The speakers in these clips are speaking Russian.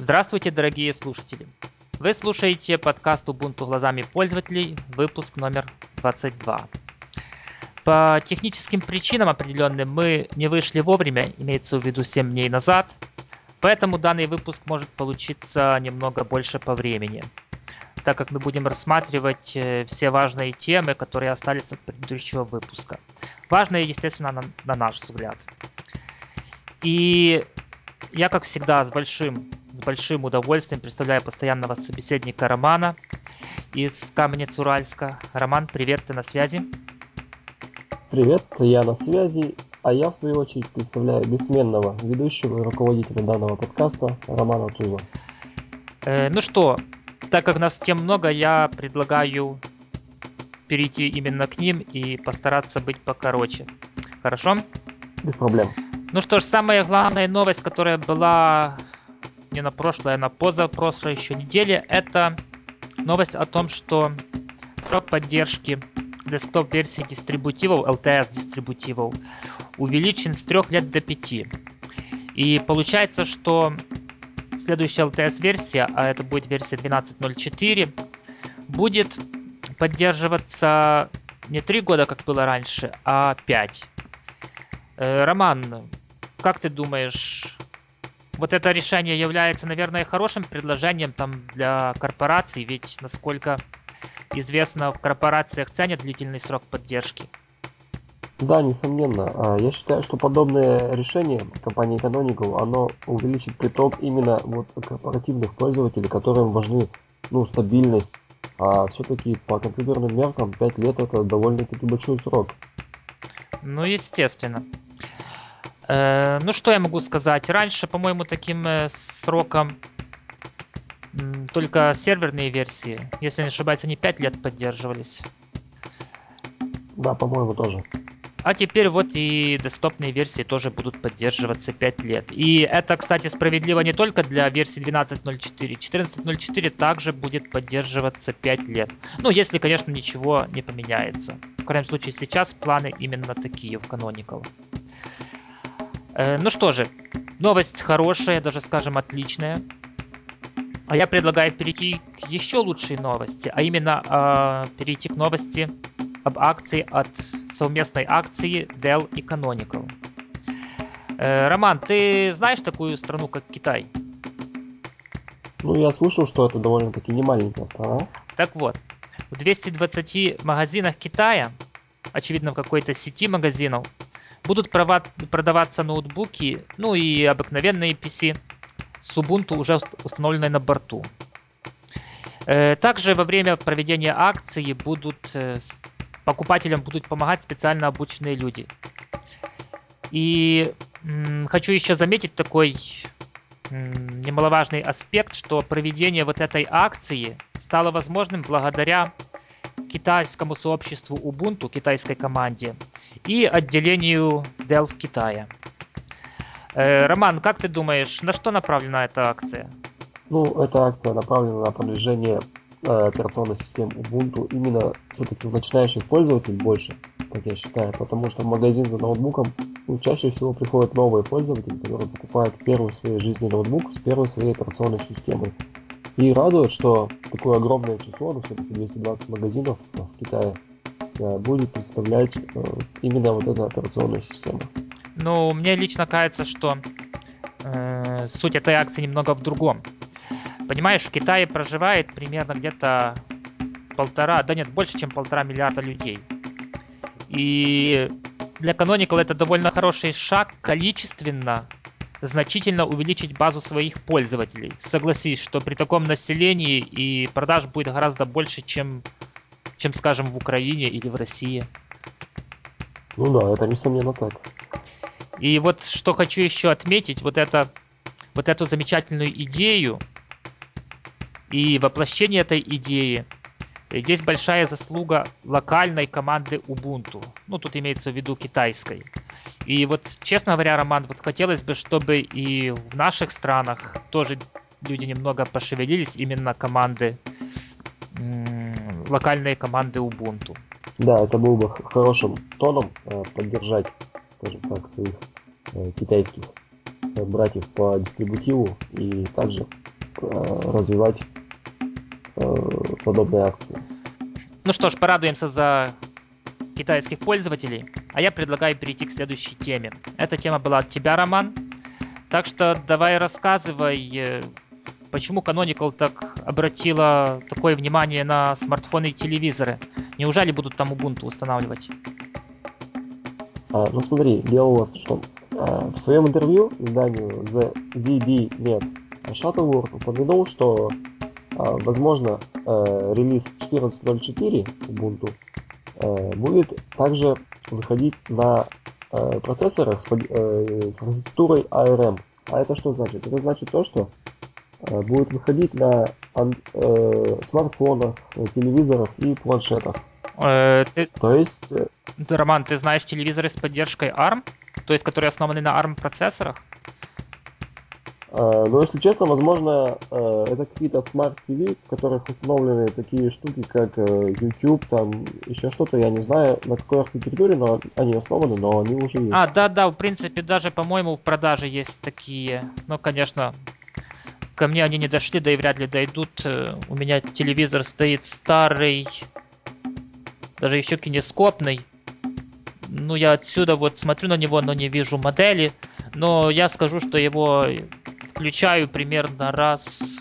Здравствуйте, дорогие слушатели! Вы слушаете подкаст Ubuntu глазами пользователей, выпуск номер 22. По техническим причинам определенным мы не вышли вовремя, имеется в виду 7 дней назад, поэтому данный выпуск может получиться немного больше по времени, так как мы будем рассматривать э, все важные темы, которые остались от предыдущего выпуска. Важные, естественно, на, на наш взгляд. И я, как всегда, с большим, с большим удовольствием представляю постоянного собеседника Романа из Каменец-Уральска. Роман, привет, ты на связи? Привет, я на связи, а я, в свою очередь, представляю бессменного ведущего и руководителя данного подкаста Романа Туза. Э, ну что, так как нас тем много, я предлагаю перейти именно к ним и постараться быть покороче. Хорошо? Без проблем. Ну что ж, самая главная новость, которая была не на прошлой, а на позапрошлой еще неделе, это новость о том, что срок поддержки десктоп-версии дистрибутивов, LTS-дистрибутивов, увеличен с 3 лет до 5. И получается, что следующая LTS-версия, а это будет версия 12.04, будет поддерживаться не 3 года, как было раньше, а 5. Э, Роман, как ты думаешь, вот это решение является, наверное, хорошим предложением там для корпораций, ведь, насколько известно, в корпорациях ценят длительный срок поддержки. Да, несомненно. А, я считаю, что подобное решение компании Canonical, оно увеличит приток именно вот корпоративных пользователей, которым важны ну, стабильность. А все-таки по компьютерным меркам 5 лет это довольно-таки большой срок. Ну, естественно. Э, ну, что я могу сказать? Раньше, по-моему, таким э, сроком только серверные версии, если не ошибаюсь, они 5 лет поддерживались. Да, по-моему, тоже. А теперь вот и десктопные версии тоже будут поддерживаться 5 лет. И это, кстати, справедливо не только для версии 12.04. 14.04 также будет поддерживаться 5 лет. Ну, если, конечно, ничего не поменяется. В крайнем случае, сейчас планы именно такие в Canonical. Э, ну что же, новость хорошая, даже скажем отличная. А я предлагаю перейти к еще лучшей новости, а именно э, перейти к новости об акции от совместной акции Dell и Canonical. Э, Роман, ты знаешь такую страну, как Китай? Ну, я слышал, что это довольно-таки не маленькая страна. Так вот, в 220 магазинах Китая, очевидно в какой-то сети магазинов, Будут продаваться ноутбуки, ну и обыкновенные PC с Ubuntu уже установленной на борту. Э, также во время проведения акции будут э, покупателям будут помогать специально обученные люди. И хочу еще заметить такой немаловажный аспект, что проведение вот этой акции стало возможным благодаря китайскому сообществу Ubuntu, китайской команде, и отделению Dell в Китае. Э, Роман, как ты думаешь, на что направлена эта акция? Ну, эта акция направлена на продвижение э, операционной системы Ubuntu именно все-таки начинающих пользователей больше, как я считаю, потому что в магазин за ноутбуком ну, чаще всего приходят новые пользователи, которые покупают первый в своей жизни ноутбук с первой своей операционной системой. И радует, что такое огромное число, ну все-таки 220 магазинов в Китае, будет представлять э, именно вот эта операционная система. Ну, мне лично кажется, что э, суть этой акции немного в другом. Понимаешь, в Китае проживает примерно где-то полтора, да нет, больше, чем полтора миллиарда людей. И для Canonical это довольно хороший шаг количественно значительно увеличить базу своих пользователей. Согласись, что при таком населении и продаж будет гораздо больше, чем, чем скажем, в Украине или в России. Ну да, это несомненно так. И вот что хочу еще отметить, вот это, вот эту замечательную идею и воплощение этой идеи – есть большая заслуга локальной команды Ubuntu. Ну, тут имеется в виду китайской. И вот, честно говоря, Роман, вот хотелось бы, чтобы и в наших странах тоже люди немного пошевелились, именно команды, локальные команды Ubuntu. Да, это был бы хорошим тоном э, поддержать, скажем так, своих э, китайских э, братьев по дистрибутиву и также развивать подобные акции. Ну что ж, порадуемся за китайских пользователей. А я предлагаю перейти к следующей теме. Эта тема была от тебя, Роман. Так что давай рассказывай, почему Canonical так обратила такое внимание на смартфоны и телевизоры. Неужели будут там Ubuntu устанавливать? А, ну смотри, дело у вас что. А, в своем интервью изданию The ZDNet Shuttleworth упомянул, что а, возможно а, релиз 14.04 Ubuntu а, будет также выходить на а, процессорах с, а, с архитектурой ARM. А это что значит? Это значит то, что будет выходить на э, смартфонах, телевизорах и планшетах. Э, ты... То есть... Э, Роман, ты знаешь телевизоры с поддержкой ARM? То есть, которые основаны на ARM процессорах? Э, ну, если честно, возможно, э, это какие-то TV, в которых установлены такие штуки, как э, YouTube, там еще что-то, я не знаю, на какой архитектуре, но они основаны, но они уже есть. А, да-да, в принципе, даже, по-моему, в продаже есть такие. Но, конечно, ко мне они не дошли, да и вряд ли дойдут. У меня телевизор стоит старый, даже еще кинескопный. Ну, я отсюда вот смотрю на него, но не вижу модели. Но я скажу, что его включаю примерно раз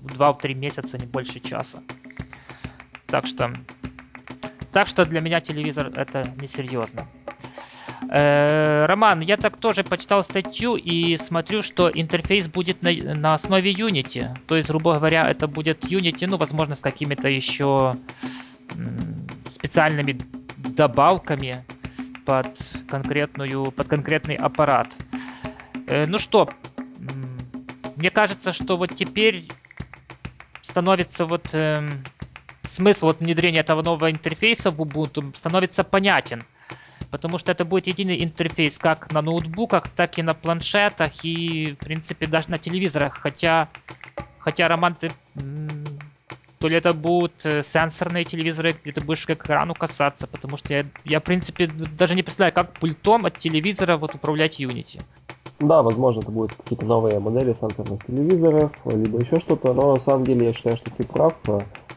в 2-3 месяца, не больше часа. Так что... Так что для меня телевизор это несерьезно. Э, Роман, я так тоже почитал статью и смотрю, что интерфейс будет на, на основе Unity. То есть, грубо говоря, это будет Unity, ну, возможно, с какими-то еще специальными добавками под конкретную, под конкретный аппарат. Э, ну что, мне кажется, что вот теперь становится вот э, смысл вот внедрения этого нового интерфейса в Ubuntu становится понятен. Потому что это будет единый интерфейс как на ноутбуках, так и на планшетах и, в принципе, даже на телевизорах. Хотя, хотя Роман, ты то ли это будут э, сенсорные телевизоры, где ты будешь к экрану касаться, потому что я, я, в принципе, даже не представляю, как пультом от телевизора вот управлять Unity. Да, возможно, это будут какие-то новые модели сенсорных телевизоров, либо еще что-то, но на самом деле я считаю, что ты прав.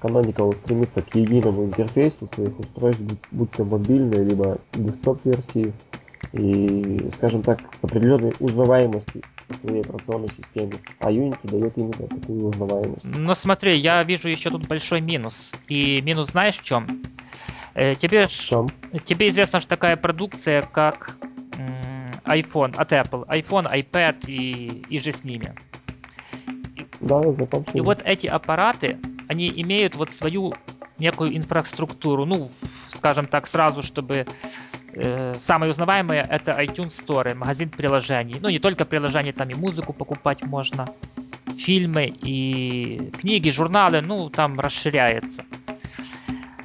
Canonical стремится к единому интерфейсу своих устройств, будь то мобильные, либо десктоп-версии, и, скажем так, определенной узнаваемости своей операционной системе. А Unity дает именно такую узнаваемость. Но смотри, я вижу еще тут большой минус. И минус знаешь в чем? Э, тебе, в чем? тебе известна же такая продукция, как iPhone от Apple. iPhone, iPad и, и же с ними. Да, И вот эти аппараты, они имеют вот свою некую инфраструктуру. Ну, скажем так, сразу, чтобы э, самое узнаваемое это iTunes Store, магазин приложений. Ну, не только приложений, там и музыку покупать можно, фильмы и книги, журналы, ну, там расширяется.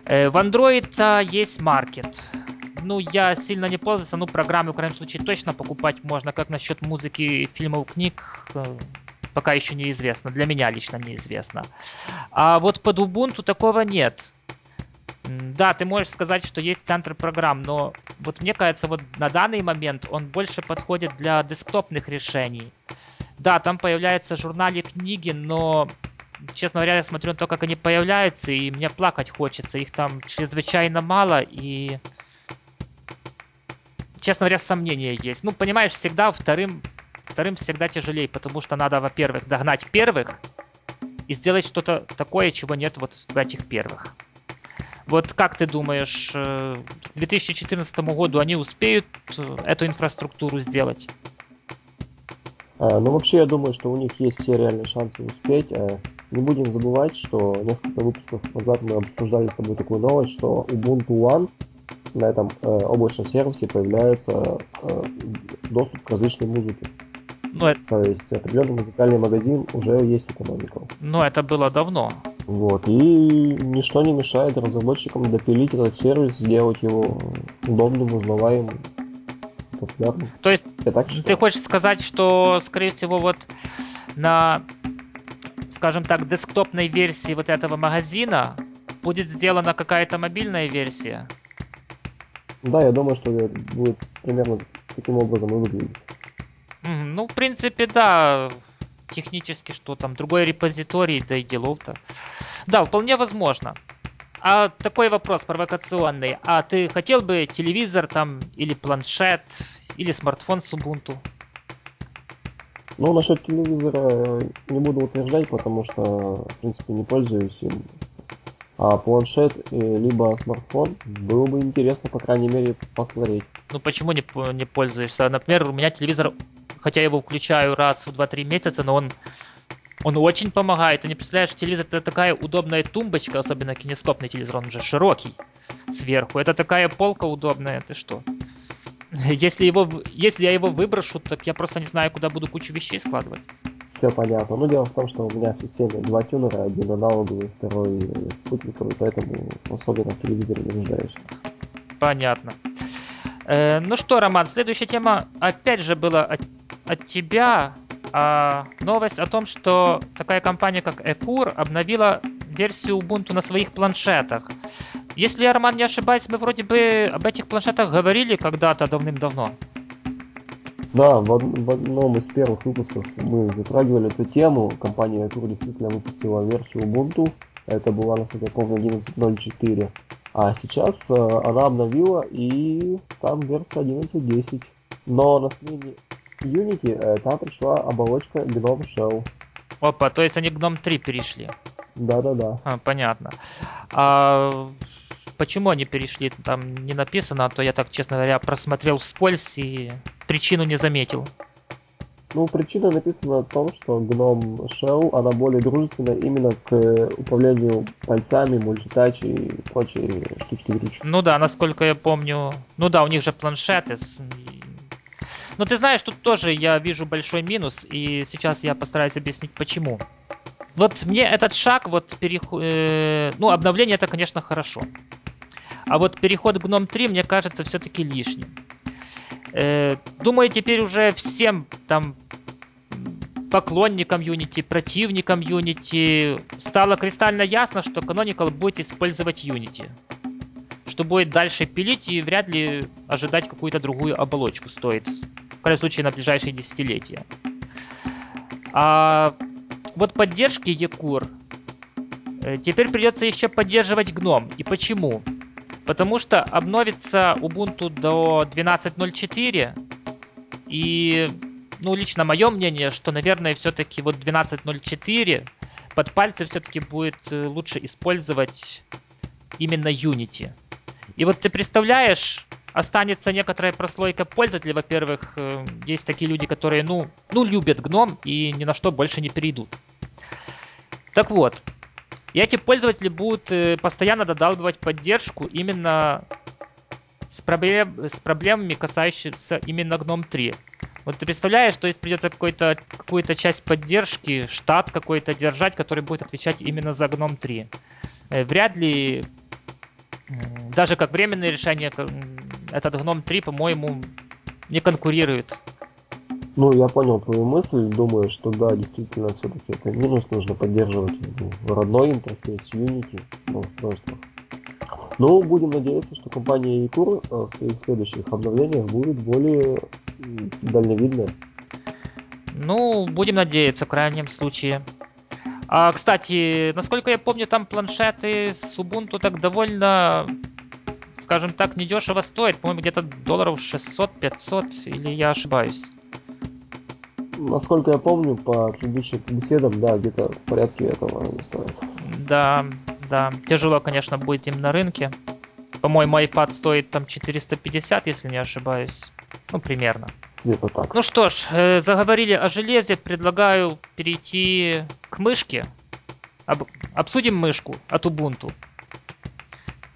Э, в Android а, есть маркет. Ну, я сильно не пользовался, ну, программы, в крайнем случае, точно покупать можно. Как насчет музыки, фильмов, книг, э, пока еще неизвестно. Для меня лично неизвестно. А вот под Ubuntu такого нет. Да, ты можешь сказать, что есть центр программ, но вот мне кажется, вот на данный момент он больше подходит для десктопных решений. Да, там появляются журналы, книги, но, честно говоря, я смотрю на то, как они появляются, и мне плакать хочется. Их там чрезвычайно мало, и, честно говоря, сомнения есть. Ну, понимаешь, всегда вторым, вторым всегда тяжелее, потому что надо, во-первых, догнать первых и сделать что-то такое, чего нет вот в этих первых. Вот как ты думаешь, э, к 2014 году они успеют э, эту инфраструктуру сделать? А, ну, вообще, я думаю, что у них есть все реальные шансы успеть. А, не будем забывать, что несколько выпусков назад мы обсуждали с тобой такую новость, что Ubuntu One на этом э, облачном сервисе появляется э, доступ к различной музыке. Ну, это... То есть определенный музыкальный магазин уже есть у Canonical. Ну, это было давно. Вот, и ничто не мешает разработчикам допилить этот сервис, сделать его удобным, узнаваемым, популярным. То есть так ты хочешь сказать, что, скорее всего, вот на, скажем так, десктопной версии вот этого магазина будет сделана какая-то мобильная версия? Да, я думаю, что будет примерно таким образом и выглядеть. Ну, в принципе, да. технически, что там, другой репозиторий, да и делов-то. Да, вполне возможно. А такой вопрос провокационный. А ты хотел бы телевизор там, или планшет, или смартфон с Ubuntu? Ну, насчет телевизора не буду утверждать, потому что, в принципе, не пользуюсь им. А планшет либо смартфон было бы интересно, по крайней мере, посмотреть. Ну, почему не, не пользуешься? Например, у меня телевизор, хотя я его включаю раз в 2-3 месяца, но он он очень помогает. Ты не представляешь, телевизор это такая удобная тумбочка, особенно кинескопный телевизор, он же широкий сверху. Это такая полка удобная, ты что? Если, его, если я его выброшу, так я просто не знаю, куда буду кучу вещей складывать. Все понятно. Но дело в том, что у меня в системе два тюнера, один аналоговый, второй спутниковый, поэтому особенно в телевизоре не нуждаюсь. Понятно. Э, ну что, Роман, следующая тема опять же была от, от тебя. А, новость о том, что такая компания, как Ecur, обновила версию Ubuntu на своих планшетах. Если я, Роман, не ошибаюсь, мы вроде бы об этих планшетах говорили когда-то давным-давно. Да, в, в одном из первых выпусков мы затрагивали эту тему. Компания Ecur действительно выпустила версию Ubuntu. Это была, насколько я помню, 11.04. А сейчас э, она обновила и там версия 11.10. Но на смене Unity э, там пришла оболочка Gnome Shell. Опа, то есть они Gnome 3 перешли. Да-да-да. А, понятно. А почему они перешли? Там не написано, а то я так, честно говоря, просмотрел вскользь и причину не заметил. Ну, причина написана в том, что Gnome Shell, она более дружественна именно к управлению пальцами, мультитач и прочие штучки-дрючки. Ну да, насколько я помню. Ну да, у них же планшеты. Но ты знаешь, тут тоже я вижу большой минус, и сейчас я постараюсь объяснить почему. Вот мне этот шаг, вот переход, э, ну обновление это, конечно, хорошо. А вот переход к GNOME 3, мне кажется, все-таки лишним. Э, думаю, теперь уже всем там поклонникам Unity, противникам Unity стало кристально ясно, что Canonical будет использовать Unity. Что будет дальше пилить и вряд ли ожидать какую-то другую оболочку стоит в крайнем случае на ближайшие десятилетия. А вот поддержки Якур э, теперь придется еще поддерживать гном. И почему? Потому что обновится Ubuntu до 12.04 и ну, лично мое мнение, что, наверное, все-таки вот 12.04 под пальцы все-таки будет э, лучше использовать именно Unity. И вот ты представляешь, останется некоторая прослойка пользователей. Во-первых, э, есть такие люди, которые, ну, ну, любят гном и ни на что больше не перейдут. Так вот, и эти пользователи будут э, постоянно додалбывать поддержку именно с, проблем, с проблемами, касающимися именно GNOME 3. Вот ты представляешь, то есть придется какую-то какую-то часть поддержки, штат какой-то держать, который будет отвечать именно за GNOME 3. Э, вряд ли даже как временное решение этот Gnome 3, по-моему, не конкурирует. Ну, я понял твою мысль. Думаю, что да, действительно, все-таки это минус. Нужно поддерживать ну, родной интерфейс Unity на устройствах. Но будем надеяться, что компания Ecur э, в своих следующих обновлениях будет более дальновидная. Ну, будем надеяться в крайнем случае. А, кстати, насколько я помню, там планшеты с Ubuntu так довольно скажем так, недешево стоит. По-моему, где-то долларов 600-500, или я ошибаюсь? Насколько я помню, по предыдущим беседам, да, где-то в порядке этого они стоят. Да, да. Тяжело, конечно, будет им на рынке. По-моему, iPad стоит там 450, если не ошибаюсь. Ну, примерно. Где-то так. Ну что ж, э, заговорили о железе. Предлагаю перейти к мышке. Об... Обсудим мышку от Ubuntu.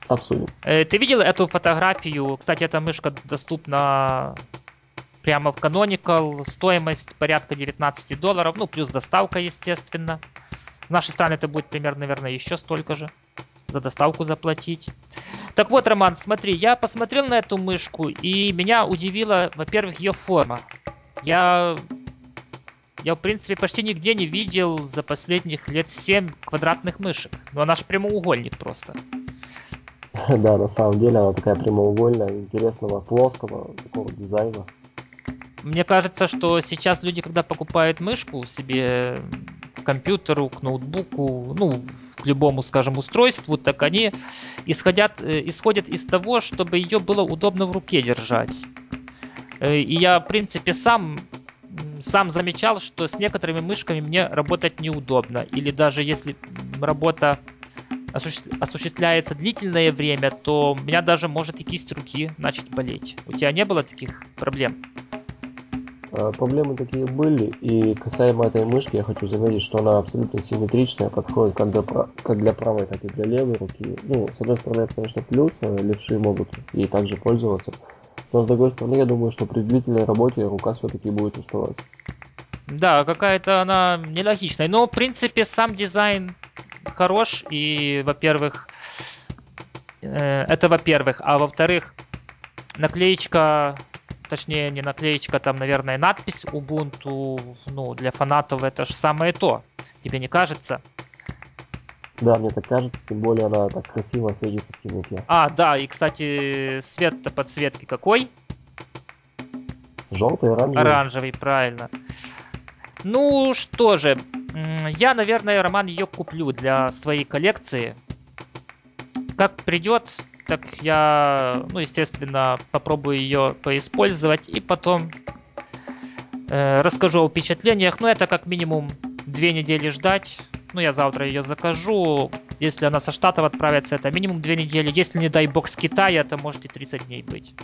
Обсудим. Э, ты видел эту фотографию? Кстати, эта мышка доступна прямо в Canonical. Стоимость порядка 19 долларов. Ну, плюс доставка, естественно. В нашей стране это будет примерно, наверное, еще столько же. За доставку заплатить. Так вот, Роман, смотри, я посмотрел на эту мышку, и меня удивила, во-первых, ее форма. Я, я, в принципе, почти нигде не видел за последних лет 7 квадратных мышек. Ну, она же прямоугольник просто. Да, на самом деле она такая прямоугольная, интересного плоского такого дизайна. Мне кажется, что сейчас люди, когда покупают мышку себе к компьютеру, к ноутбуку, ну, к любому, скажем, устройству, так они исходят, э, исходят из того, чтобы ее было удобно в руке держать. Э, и я, в принципе, сам сам замечал, что с некоторыми мышками мне работать неудобно. Или даже если работа осуществляется длительное время, то у меня даже может и кисть руки начать болеть. У тебя не было таких проблем? А, проблемы такие были, и касаемо этой мышки, я хочу заметить, что она абсолютно симметричная, подходит как для, как для правой, так и для левой руки. Ну, с одной стороны, это, конечно, плюс, а левши могут ей также пользоваться, но с другой стороны, я думаю, что при длительной работе рука все-таки будет уставать. Да, какая-то она нелогичная, но, в принципе, сам дизайн хорош, и, во-первых, э, это во-первых, а во-вторых, наклеечка точнее не наклеечка, там, наверное, надпись Ubuntu, ну, для фанатов это же самое то. Тебе не кажется? Да, мне так кажется, тем более она так красиво светится в темноте. А, да, и, кстати, свет-то подсветки какой? Желтый, оранжевый. Оранжевый, правильно. Ну что же, я, наверное, Роман, ее куплю для своей коллекции. Как придет, так я, ну, естественно, попробую ее поиспользовать и потом э, расскажу о впечатлениях. Ну, это как минимум две недели ждать. Ну, я завтра ее закажу. Если она со Штатов отправится, это минимум две недели. Если, не дай бог, с Китая, это может и 30 дней быть.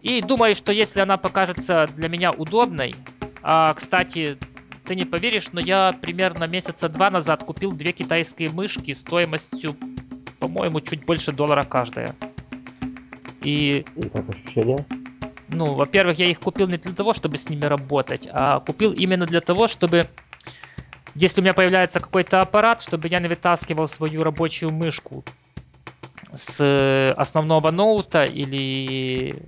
И думаю, что если она покажется для меня удобной, а, кстати, ты не поверишь, но я примерно месяца два назад купил две китайские мышки стоимостью по-моему, чуть больше доллара каждая. И... И как ощущения? Ну, во-первых, я их купил не для того, чтобы с ними работать, а купил именно для того, чтобы если у меня появляется какой-то аппарат, чтобы я не вытаскивал свою рабочую мышку с основного ноута или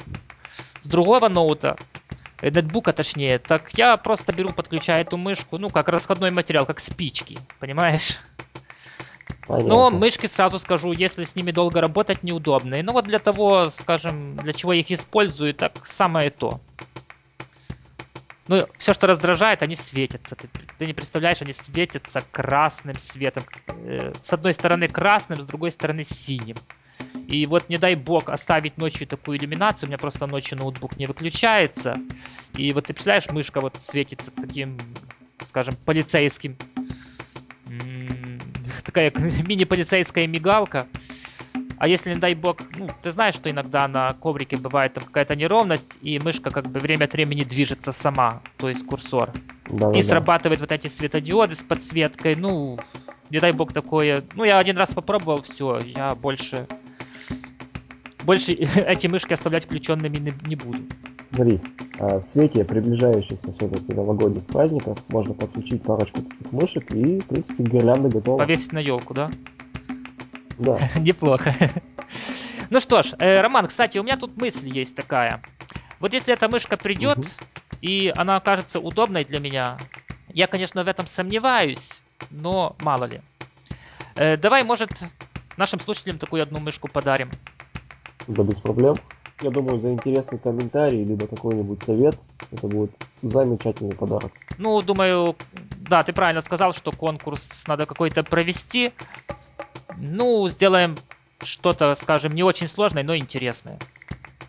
с другого ноута, э, нетбука точнее, так я просто беру, подключаю эту мышку, ну, как расходной материал, как спички, понимаешь? Понятно. Но мышки, сразу скажу, если с ними долго работать, неудобные. Ну вот для того, скажем, для чего я их использую, так самое то. Ну, все, что раздражает, они светятся. Ты, ты не представляешь, они светятся красным светом. Э, с одной стороны красным, с другой стороны синим. И вот не дай бог оставить ночью такую иллюминацию, у меня просто ночью ноутбук не выключается. И вот ты представляешь, мышка вот светится таким, скажем, полицейским такая мини-полицейская мигалка. А если, не дай бог, ну, ты знаешь, что иногда на коврике бывает там какая-то неровность, и мышка как бы время от времени движется сама, то есть курсор. Да, и да, срабатывает вот эти светодиоды с подсветкой, ну, не дай бог такое. Ну, я один раз попробовал, все, я больше... Больше эти мышки оставлять включенными не, не буду. Смотри, а, в свете приближающихся все-таки новогодних праздников можно подключить парочку таких мышек и, в принципе, гирлянда готова. Повесить на елку, да? Да. Неплохо. Ну что ж, э, Роман, кстати, у меня тут мысль есть такая. Вот если эта мышка придет, угу. и она окажется удобной для меня, я, конечно, в этом сомневаюсь, но мало ли. Э, давай, может, нашим слушателям такую одну мышку подарим. Да без проблем. Я думаю, за интересный комментарий, либо какой-нибудь совет, это будет замечательный подарок. Ну, думаю, да, ты правильно сказал, что конкурс надо какой-то провести. Ну, сделаем что-то, скажем, не очень сложное, но интересное.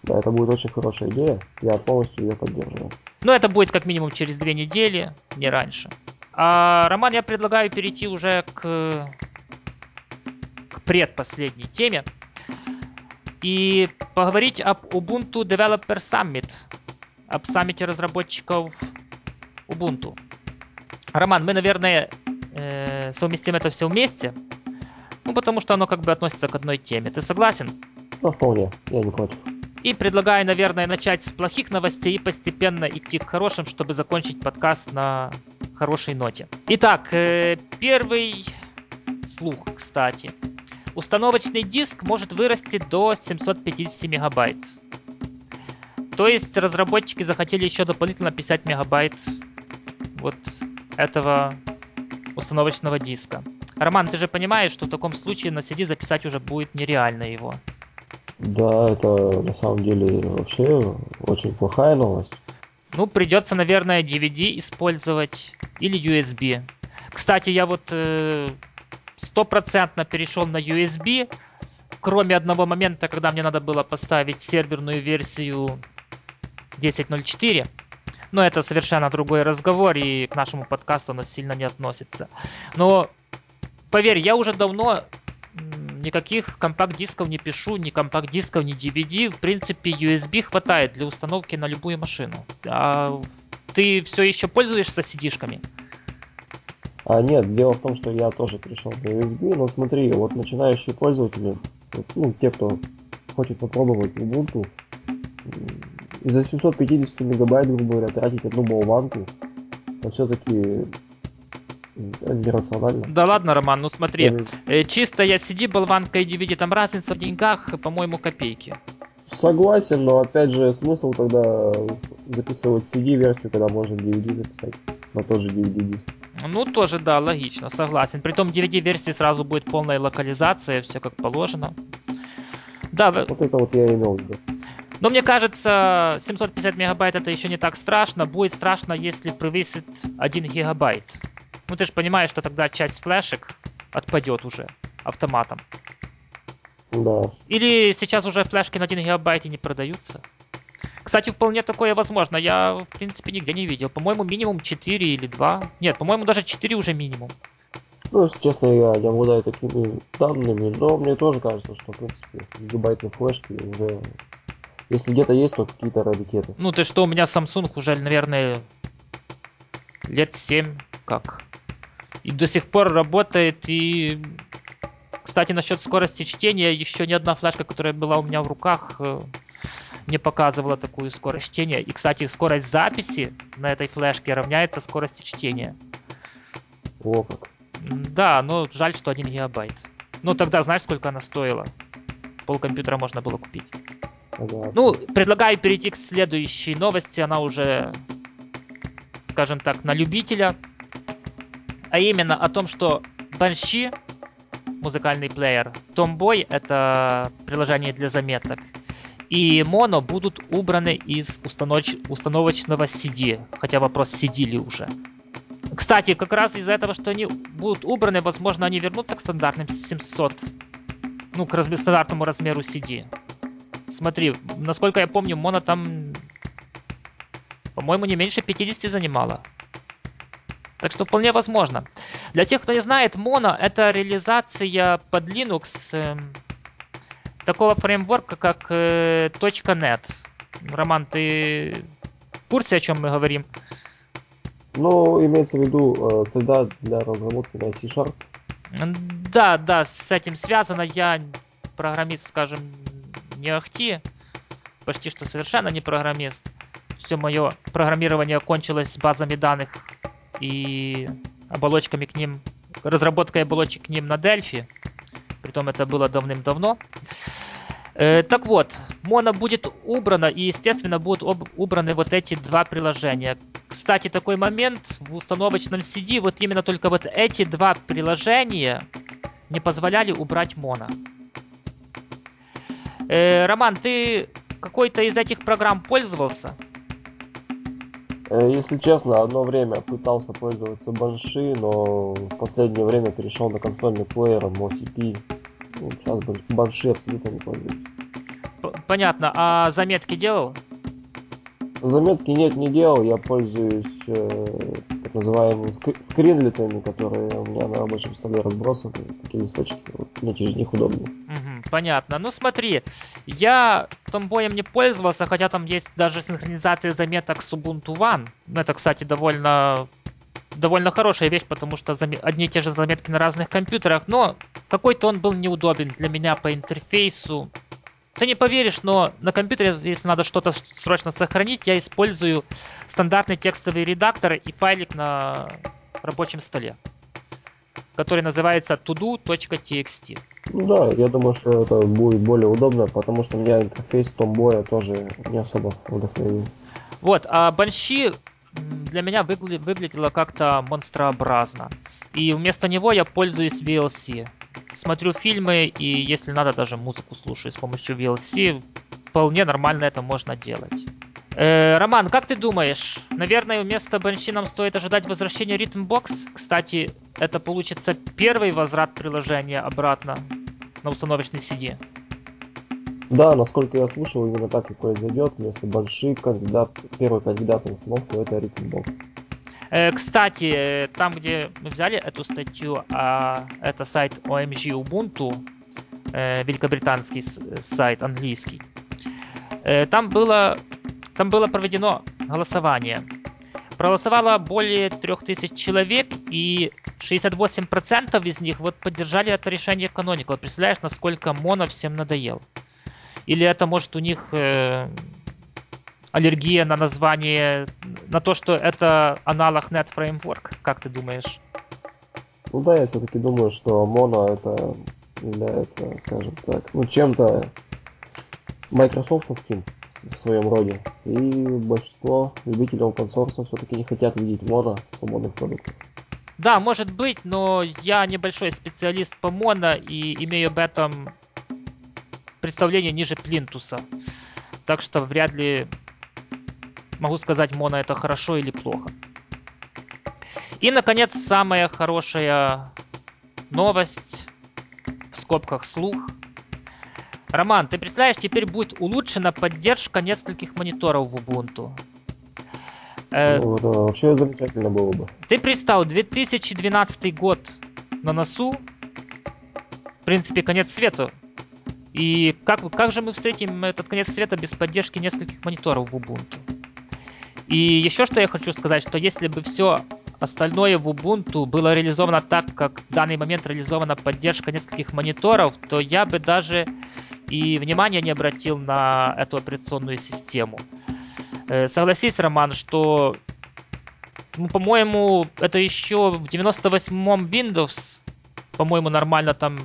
Да, это будет очень хорошая идея. Я полностью ее поддерживаю. Ну, это будет как минимум через две недели, не раньше. А, Роман, я предлагаю перейти уже к, к предпоследней теме и поговорить об Ubuntu Developer Summit, об саммите разработчиков Ubuntu. Роман, мы, наверное, э, совместим это все вместе, ну, потому что оно как бы относится к одной теме. Ты согласен? Ну, вполне, я не против. И предлагаю, наверное, начать с плохих новостей и постепенно идти к хорошим, чтобы закончить подкаст на хорошей ноте. Итак, э, первый слух, кстати. Установочный диск может вырасти до 750 мегабайт. То есть разработчики захотели еще дополнительно 50 мегабайт вот этого установочного диска. Роман, ты же понимаешь, что в таком случае на CD записать уже будет нереально его. Да, это на самом деле вообще очень плохая новость. Ну, придется, наверное, DVD использовать или USB. Кстати, я вот э, стопроцентно перешел на USB, кроме одного момента, когда мне надо было поставить серверную версию 10.04. Но это совершенно другой разговор, и к нашему подкасту оно сильно не относится. Но поверь, я уже давно никаких компакт-дисков не пишу, ни компакт-дисков, ни DVD. В принципе, USB хватает для установки на любую машину. А ты все еще пользуешься CD-шками? А нет, дело в том, что я тоже перешел на USB, но смотри, вот начинающие пользователи, ну, те, кто хочет попробовать Ubuntu, из-за 750 мегабайт, грубо говоря, тратить одну болванку, это все-таки нерационально. Да ладно, Роман, ну смотри, э, чисто я CD, болванка и DVD, там разница в деньгах, по-моему, копейки. Согласен, но опять же смысл тогда записывать CD-версию, когда можно DVD записать на тот же DVD-диск. Ну, тоже, да, логично, согласен. Притом DVD-версии сразу будет полная локализация, все как положено. Да, вот это вот я имел в виду. Но мне кажется, 750 мегабайт это еще не так страшно. Будет страшно, если превысит 1 гигабайт. Ну ты же понимаешь, что тогда часть флешек отпадет уже автоматом. Да. Или сейчас уже флешки на 1 гигабайт и не продаются. Кстати, вполне такое возможно. Я, в принципе, нигде не видел. По-моему, минимум 4 или 2. Нет, по-моему, даже 4 уже минимум. Ну, если честно, я не обладаю такими данными, но мне тоже кажется, что, в принципе, гигабайтные флешки уже если где-то есть, то какие-то раритеты. Ну ты что, у меня Samsung уже, наверное, лет 7 как. И до сих пор работает. И, кстати, насчет скорости чтения, еще ни одна флешка, которая была у меня в руках, э, не показывала такую скорость чтения. И, кстати, скорость записи на этой флешке равняется скорости чтения. О, как. Да, но жаль, что 1 гигабайт. Ну, тогда знаешь, сколько она стоила? Пол компьютера можно было купить. Понятно. Ну, предлагаю перейти к следующей новости. Она уже, скажем так, на любителя. А именно о том, что Banshee, музыкальный плеер, Tomboy, это приложение для заметок, и Mono будут убраны из установоч... установочного CD. Хотя вопрос, CD ли уже. Кстати, как раз из-за этого, что они будут убраны, возможно, они вернутся к стандартным 700, ну, к раз... стандартному размеру CD. Смотри, насколько я помню, Мона там, по-моему, не меньше 50 занимала. Так что вполне возможно. Для тех, кто не знает, Mono это реализация под Linux э, такого фреймворка, как .NET. Роман, ты в курсе, о чем мы говорим? Ну, имеется в виду э, среда для разработки на C-Sharp. Да, да, с этим связано. Я программист, скажем, не ахти, почти что совершенно не программист. Все мое программирование кончилось базами данных и оболочками к ним, разработкой оболочек к ним на Delphi. Притом это было давным-давно. Э, так вот, Mono будет убрано, и, естественно, будут убраны вот эти два приложения. Кстати, такой момент в установочном CD, вот именно только вот эти два приложения не позволяли убрать Mono. Э, Роман, ты какой-то из этих программ пользовался? Э, если честно, одно время пытался пользоваться Банши, но в последнее время перешел на консольный плеер MoCP. Ну, сейчас Банши абсолютно не пользуюсь. Понятно. А заметки делал? Заметки нет, не делал. Я пользуюсь э, так называемыми ск- скринлитами, которые у меня на рабочем столе разбросаны. Такие листочки. Вот, мне через них удобно. Угу, понятно. Ну смотри, я Tomboy не пользовался, хотя там есть даже синхронизация заметок с Ubuntu One. Ну, это, кстати, довольно довольно хорошая вещь, потому что одни и те же заметки на разных компьютерах, но какой-то он был неудобен для меня по интерфейсу. Ты не поверишь, но на компьютере, если надо что-то срочно сохранить, я использую стандартный текстовый редактор и файлик на рабочем столе, который называется todo.txt. Ну да, я думаю, что это будет более удобно, потому что у меня интерфейс Tomboy тоже не особо вдохновил. Вот, а Banshee для меня выгля- выглядело как-то монстрообразно. И вместо него я пользуюсь VLC смотрю фильмы и, если надо, даже музыку слушаю с помощью VLC. Вполне нормально это можно делать. Э, Роман, как ты думаешь, наверное, вместо Banshee нам стоит ожидать возвращения Rhythmbox? Кстати, это получится первый возврат приложения обратно на установочный CD. Да, насколько я слушал, именно так и произойдет. Вместо Banshee кандидат, первый кандидат на установку это Rhythmbox. Э, кстати, э, там, где мы взяли эту статью, а это сайт OMG Ubuntu, э, великобританский сайт, английский, там было, там было проведено голосование. Проголосовало более 3000 человек, и 68% из них вот поддержали это решение Canonical. Представляешь, насколько моно всем надоел? Или это, может, у них аллергия на название, на то, что это аналог Net Framework, как ты думаешь? Ну да, я все-таки думаю, что Mono это является, скажем так, ну чем-то майкрософтовским в своем роде. И большинство любителей open source все-таки не хотят видеть Mono в свободных продуктах. Да, может быть, но я небольшой специалист по Mono и имею об этом представление ниже плинтуса. Так что вряд ли могу сказать, моно это хорошо или плохо. И, наконец, самая хорошая новость, в скобках слух. Роман, ты представляешь, теперь будет улучшена поддержка нескольких мониторов в Ubuntu. Э, ну, да, вообще замечательно было бы. Ты представил, 2012 год на носу, в принципе, конец света. И как, как же мы встретим этот конец света без поддержки нескольких мониторов в Ubuntu? И еще что я хочу сказать, что если бы все остальное в Ubuntu было реализовано так, как в данный момент реализована поддержка нескольких мониторов, то я бы даже и внимания не обратил на эту операционную систему. Э, согласись, Роман, что, ну, по-моему, это еще в 98-м Windows, по-моему, нормально там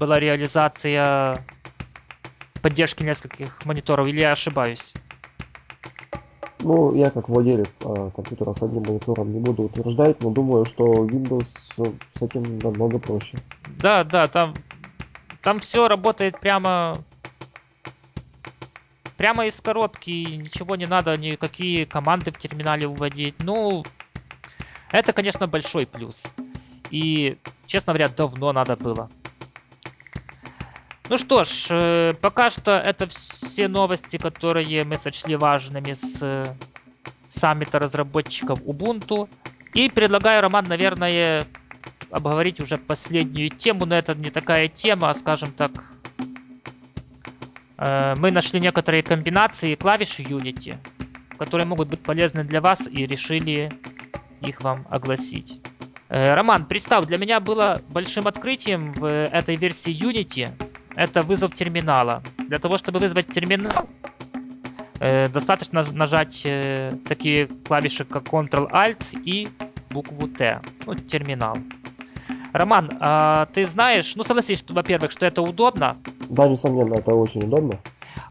была реализация поддержки нескольких мониторов, или я ошибаюсь? Ну, я как владелец а, компьютера с одним монитором не буду утверждать, но думаю, что Windows с этим намного проще. Да, да, там, там все работает прямо прямо из коробки, ничего не надо, никакие команды в терминале вводить. Ну, это, конечно, большой плюс. И, честно говоря, давно надо было. Ну что ж, э, пока что это все новости, которые мы сочли важными с э, саммита разработчиков Ubuntu. И предлагаю, Роман, наверное, обговорить уже последнюю тему, но это не такая тема, а, скажем так, э, мы нашли некоторые комбинации клавиш Unity, которые могут быть полезны для вас и решили их вам огласить. Роман, представь, для меня было большим открытием в этой версии Unity это вызов терминала. Для того, чтобы вызвать терминал, э, достаточно нажать э, такие клавиши, как Ctrl-Alt и букву Т. Ну, терминал. Роман, а ты знаешь, ну согласись, что, во-первых, что это удобно. Да, несомненно, это очень удобно.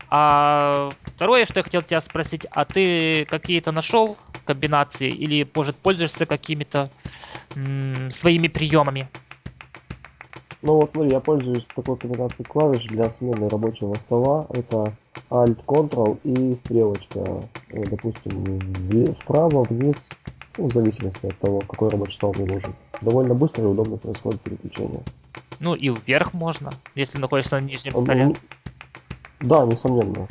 А второе, что я хотел тебя спросить, а ты какие-то нашел комбинации или, может, пользуешься какими-то своими приемами? Ну вот смотри, я пользуюсь такой комбинацией клавиш для смены рабочего стола. Это Alt, Ctrl и стрелочка, э, допустим, вправо, вниз, ну, в зависимости от того, какой рабочий стол мне нужен. Довольно быстро и удобно происходит переключение. Ну и вверх можно, если находишься на нижнем ну, столе. Да, несомненно.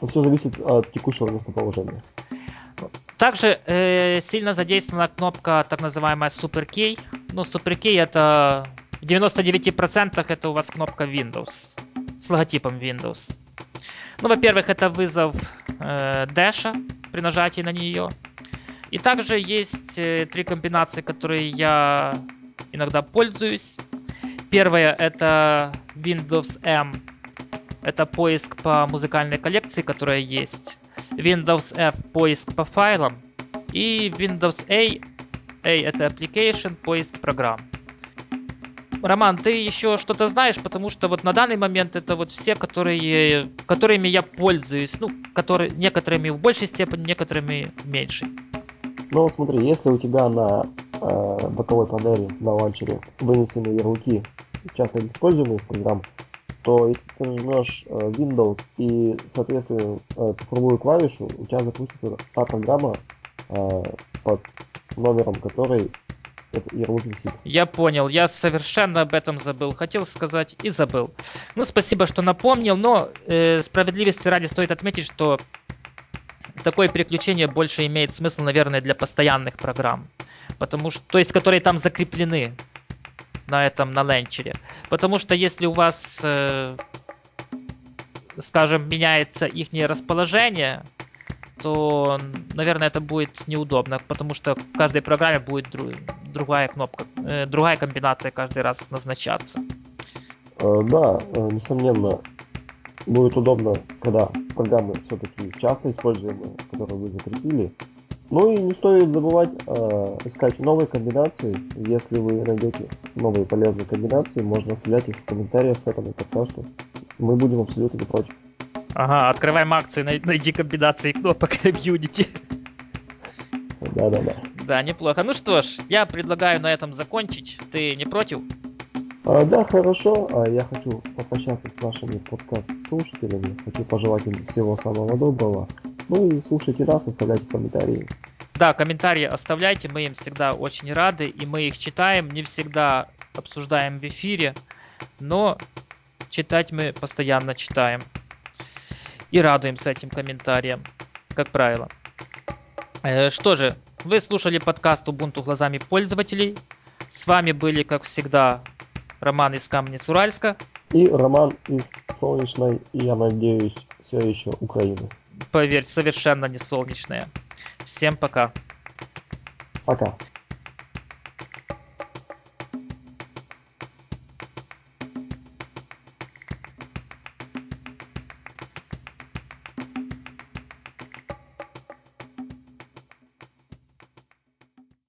Но все зависит от текущего местоположения. Также э, сильно задействована кнопка так называемая Super Key. Ну, Super Key это в 99% это у вас кнопка Windows с логотипом Windows. Ну, во-первых, это вызов э, Dash при нажатии на нее. И также есть э, три комбинации, которые я иногда пользуюсь. Первая это Windows M. Это поиск по музыкальной коллекции, которая есть. Windows F поиск по файлам. И Windows A. A это Application, поиск программ. Роман, ты еще что-то знаешь, потому что вот на данный момент это вот все, которые, которыми я пользуюсь, ну, которые, некоторыми в большей степени, некоторыми меньшей. Ну, смотри, если у тебя на э, боковой панели, на ланчере вынесены ярлыки часто используемых программ, то если ты нажмешь э, Windows и, соответственно, э, цифровую клавишу, у тебя запустится та программа э, под номером которой Я понял, я совершенно об этом забыл. Хотел сказать и забыл. Ну, спасибо, что напомнил, но э, справедливости ради стоит отметить, что такое переключение больше имеет смысл, наверное, для постоянных программ. Потому что, то есть, которые там закреплены на этом, на ленчере. Потому что если у вас, э, скажем, меняется их расположение, то, наверное, это будет неудобно, потому что в каждой программе будет дру- другая кнопка, э, другая комбинация каждый раз назначаться. Э, да, э, несомненно, будет удобно, когда программы все-таки часто используемые, которые вы закрепили. Ну и не стоит забывать э, искать новые комбинации. Если вы найдете новые полезные комбинации, можно оставлять их в комментариях к этому подкасту. Мы будем абсолютно не против. Ага, открываем акцию, найди комбинации кнопок Unity. Да-да-да. Да, неплохо. Ну что ж, я предлагаю на этом закончить. Ты не против? А, да, хорошо. А, я хочу попрощаться с нашими подкаст-слушателями. Хочу пожелать им всего самого доброго. Ну и слушайте нас, оставляйте комментарии. Да, комментарии оставляйте, мы им всегда очень рады, и мы их читаем, не всегда обсуждаем в эфире, но читать мы постоянно читаем. И радуемся этим комментариям, как правило. Э, что же, вы слушали подкаст Ubuntu глазами пользователей. С вами были, как всегда, Роман из Камнец-Уральска. И Роман из солнечной, я надеюсь, все еще Украины. Поверь, совершенно не солнечная. Всем пока. Пока.